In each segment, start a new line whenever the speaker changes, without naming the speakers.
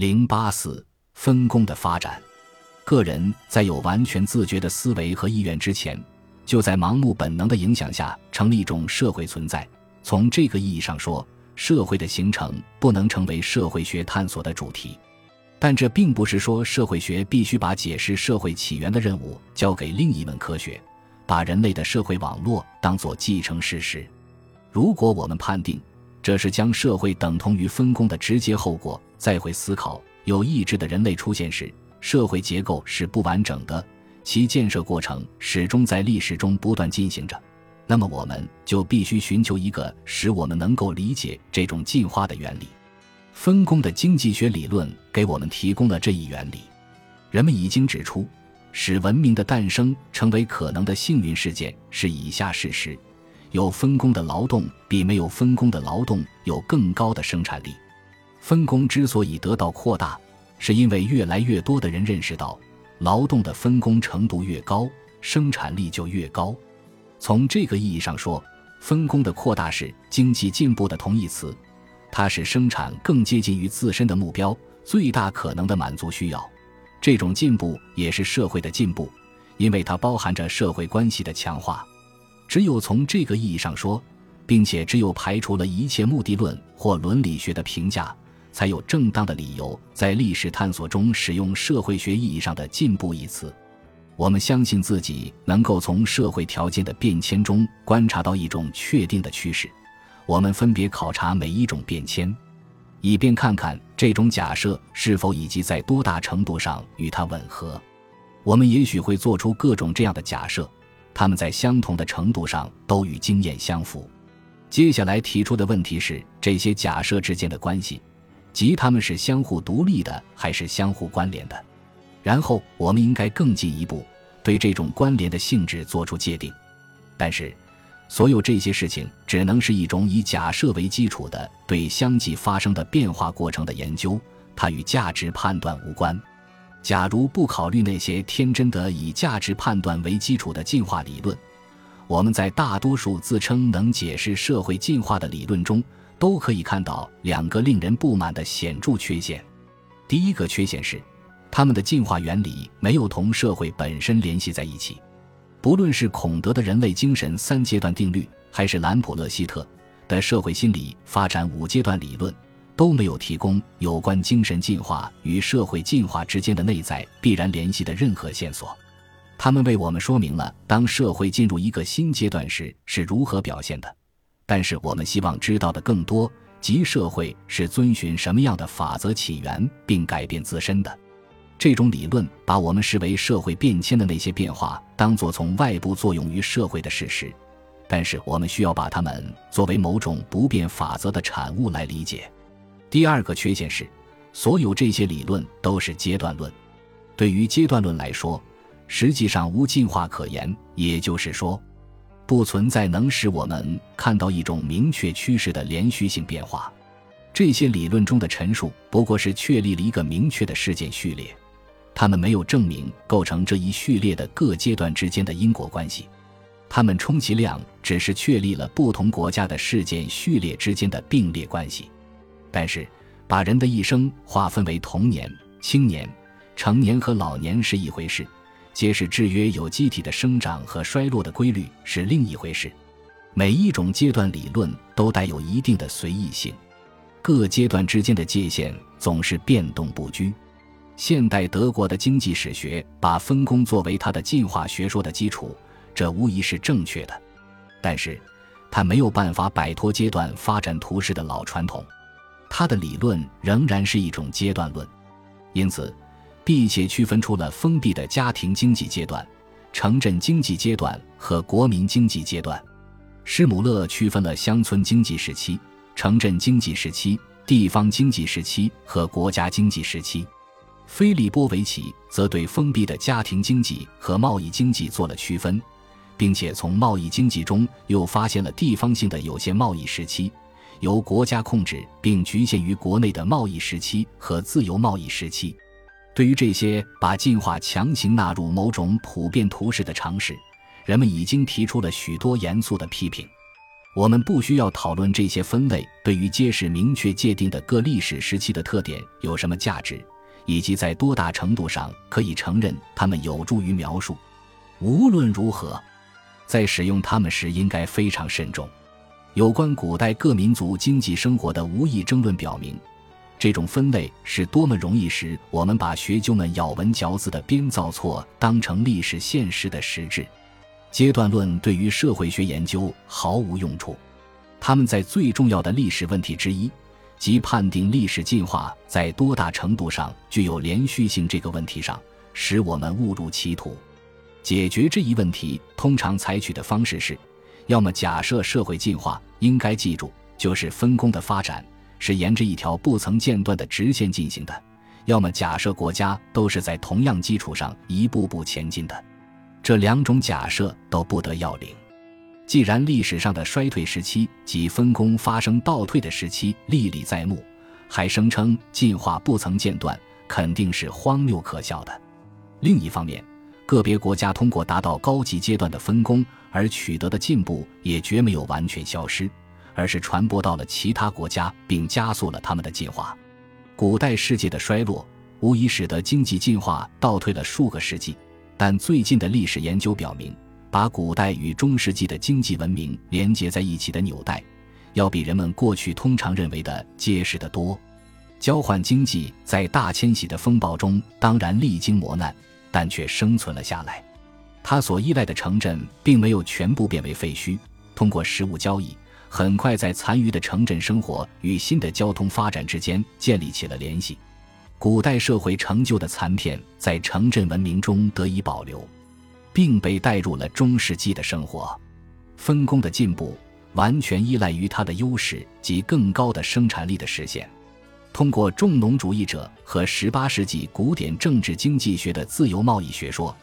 零八四分工的发展，个人在有完全自觉的思维和意愿之前，就在盲目本能的影响下成立一种社会存在。从这个意义上说，社会的形成不能成为社会学探索的主题。但这并不是说社会学必须把解释社会起源的任务交给另一门科学，把人类的社会网络当作既成事实。如果我们判定这是将社会等同于分工的直接后果，再会思考有意志的人类出现时，社会结构是不完整的，其建设过程始终在历史中不断进行着，那么我们就必须寻求一个使我们能够理解这种进化的原理。分工的经济学理论给我们提供了这一原理。人们已经指出，使文明的诞生成为可能的幸运事件是以下事实：有分工的劳动比没有分工的劳动有更高的生产力。分工之所以得到扩大，是因为越来越多的人认识到，劳动的分工程度越高，生产力就越高。从这个意义上说，分工的扩大是经济进步的同义词。它使生产更接近于自身的目标，最大可能的满足需要。这种进步也是社会的进步，因为它包含着社会关系的强化。只有从这个意义上说，并且只有排除了一切目的论或伦理学的评价，才有正当的理由在历史探索中使用社会学意义上的“进步”一词。我们相信自己能够从社会条件的变迁中观察到一种确定的趋势。我们分别考察每一种变迁，以便看看这种假设是否以及在多大程度上与它吻合。我们也许会做出各种这样的假设，它们在相同的程度上都与经验相符。接下来提出的问题是这些假设之间的关系，即它们是相互独立的还是相互关联的。然后我们应该更进一步对这种关联的性质做出界定。但是。所有这些事情只能是一种以假设为基础的对相继发生的变化过程的研究，它与价值判断无关。假如不考虑那些天真的以价值判断为基础的进化理论，我们在大多数自称能解释社会进化的理论中，都可以看到两个令人不满的显著缺陷。第一个缺陷是，他们的进化原理没有同社会本身联系在一起。不论是孔德的人类精神三阶段定律，还是兰普勒希特的社会心理发展五阶段理论，都没有提供有关精神进化与社会进化之间的内在必然联系的任何线索。他们为我们说明了当社会进入一个新阶段时是如何表现的，但是我们希望知道的更多，即社会是遵循什么样的法则起源并改变自身的。这种理论把我们视为社会变迁的那些变化当作从外部作用于社会的事实，但是我们需要把它们作为某种不变法则的产物来理解。第二个缺陷是，所有这些理论都是阶段论。对于阶段论来说，实际上无进化可言，也就是说，不存在能使我们看到一种明确趋势的连续性变化。这些理论中的陈述不过是确立了一个明确的事件序列。他们没有证明构成这一序列的各阶段之间的因果关系，他们充其量只是确立了不同国家的事件序列之间的并列关系。但是，把人的一生划分为童年、青年、成年和老年是一回事，揭示制约有机体的生长和衰落的规律是另一回事。每一种阶段理论都带有一定的随意性，各阶段之间的界限总是变动不居。现代德国的经济史学把分工作为它的进化学说的基础，这无疑是正确的。但是，它没有办法摆脱阶段发展图式的老传统，它的理论仍然是一种阶段论。因此，毕且区分出了封闭的家庭经济阶段、城镇经济阶段和国民经济阶段。施姆勒区分了乡村经济时期、城镇经济时期、地方经济时期和国家经济时期。菲利波维奇则对封闭的家庭经济和贸易经济做了区分，并且从贸易经济中又发现了地方性的有限贸易时期、由国家控制并局限于国内的贸易时期和自由贸易时期。对于这些把进化强行纳入某种普遍图式的尝试，人们已经提出了许多严肃的批评。我们不需要讨论这些分类对于揭示明确界定的各历史时期的特点有什么价值，以及在多大程度上可以承认它们有助于描述。无论如何，在使用它们时应该非常慎重。有关古代各民族经济生活的无意争论表明，这种分类是多么容易使我们把学究们咬文嚼字的编造错当成历史现实的实质。阶段论对于社会学研究毫无用处，他们在最重要的历史问题之一，即判定历史进化在多大程度上具有连续性这个问题上，使我们误入歧途。解决这一问题通常采取的方式是，要么假设社会进化应该记住就是分工的发展是沿着一条不曾间断的直线进行的，要么假设国家都是在同样基础上一步步前进的。这两种假设都不得要领。既然历史上的衰退时期及分工发生倒退的时期历历在目，还声称进化不曾间断，肯定是荒谬可笑的。另一方面，个别国家通过达到高级阶段的分工而取得的进步，也绝没有完全消失，而是传播到了其他国家，并加速了他们的进化。古代世界的衰落，无疑使得经济进化倒退了数个世纪。但最近的历史研究表明，把古代与中世纪的经济文明连接在一起的纽带，要比人们过去通常认为的结实得多。交换经济在大迁徙的风暴中当然历经磨难，但却生存了下来。它所依赖的城镇并没有全部变为废墟，通过食物交易，很快在残余的城镇生活与新的交通发展之间建立起了联系。古代社会成就的残片在城镇文明中得以保留，并被带入了中世纪的生活。分工的进步完全依赖于它的优势及更高的生产力的实现。通过重农主义者和18世纪古典政治经济学的自由贸易学说，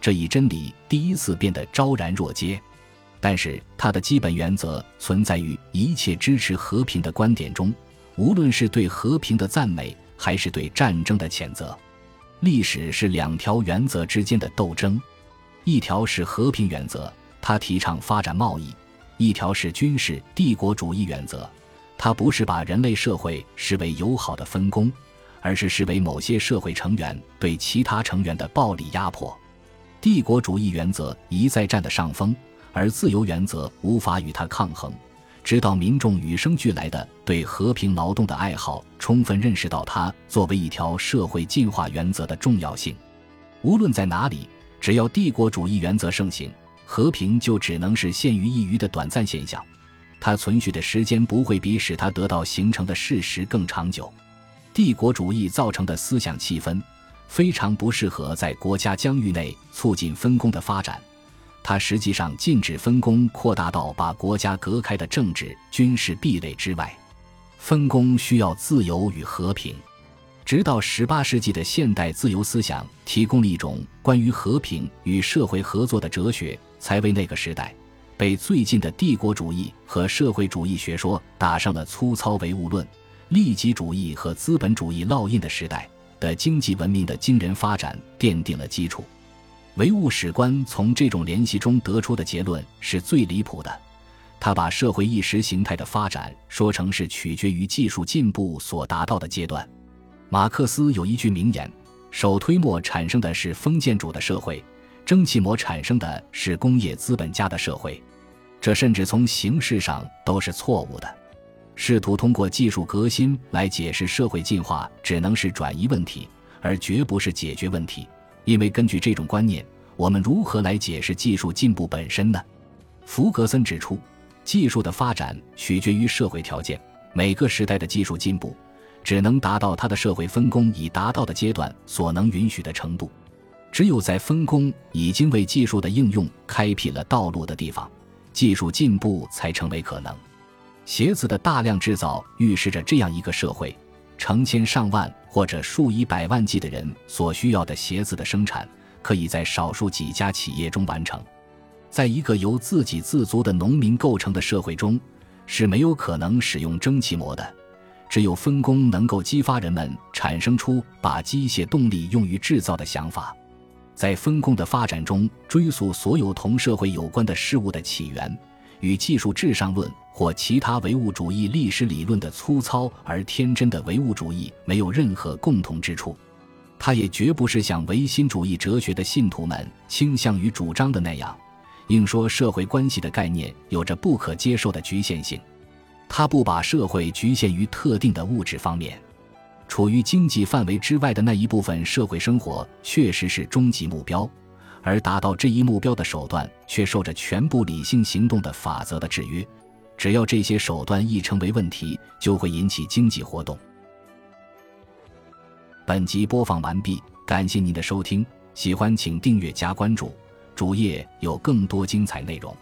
这一真理第一次变得昭然若揭。但是，它的基本原则存在于一切支持和平的观点中，无论是对和平的赞美。还是对战争的谴责。历史是两条原则之间的斗争，一条是和平原则，它提倡发展贸易；一条是军事帝国主义原则，它不是把人类社会视为友好的分工，而是视为某些社会成员对其他成员的暴力压迫。帝国主义原则一再占的上风，而自由原则无法与它抗衡。直到民众与生俱来的对和平劳动的爱好充分认识到它作为一条社会进化原则的重要性，无论在哪里，只要帝国主义原则盛行，和平就只能是限于一隅的短暂现象，它存续的时间不会比使它得到形成的事实更长久。帝国主义造成的思想气氛非常不适合在国家疆域内促进分工的发展。它实际上禁止分工扩大到把国家隔开的政治、军事壁垒之外。分工需要自由与和平。直到18世纪的现代自由思想提供了一种关于和平与社会合作的哲学，才为那个时代被最近的帝国主义和社会主义学说打上了粗糙唯物论、利己主义和资本主义烙印的时代的经济文明的惊人发展奠定了基础。唯物史观从这种联系中得出的结论是最离谱的，他把社会意识形态的发展说成是取决于技术进步所达到的阶段。马克思有一句名言：“手推磨产生的是封建主的社会，蒸汽膜产生的是工业资本家的社会。”这甚至从形式上都是错误的。试图通过技术革新来解释社会进化，只能是转移问题，而绝不是解决问题。因为根据这种观念，我们如何来解释技术进步本身呢？弗格森指出，技术的发展取决于社会条件，每个时代的技术进步只能达到它的社会分工已达到的阶段所能允许的程度。只有在分工已经为技术的应用开辟了道路的地方，技术进步才成为可能。鞋子的大量制造预示着这样一个社会。成千上万或者数以百万计的人所需要的鞋子的生产，可以在少数几家企业中完成。在一个由自给自足的农民构成的社会中，是没有可能使用蒸汽磨的。只有分工能够激发人们产生出把机械动力用于制造的想法。在分工的发展中，追溯所有同社会有关的事物的起源，与技术至上论或其他唯物主义历史理论的粗糙而天真的唯物主义没有任何共同之处。它也绝不是像唯心主义哲学的信徒们倾向于主张的那样，硬说社会关系的概念有着不可接受的局限性。它不把社会局限于特定的物质方面，处于经济范围之外的那一部分社会生活确实是终极目标，而达到这一目标的手段却受着全部理性行动的法则的制约。只要这些手段一成为问题，就会引起经济活动。本集播放完毕，感谢您的收听，喜欢请订阅加关注，主页有更多精彩内容。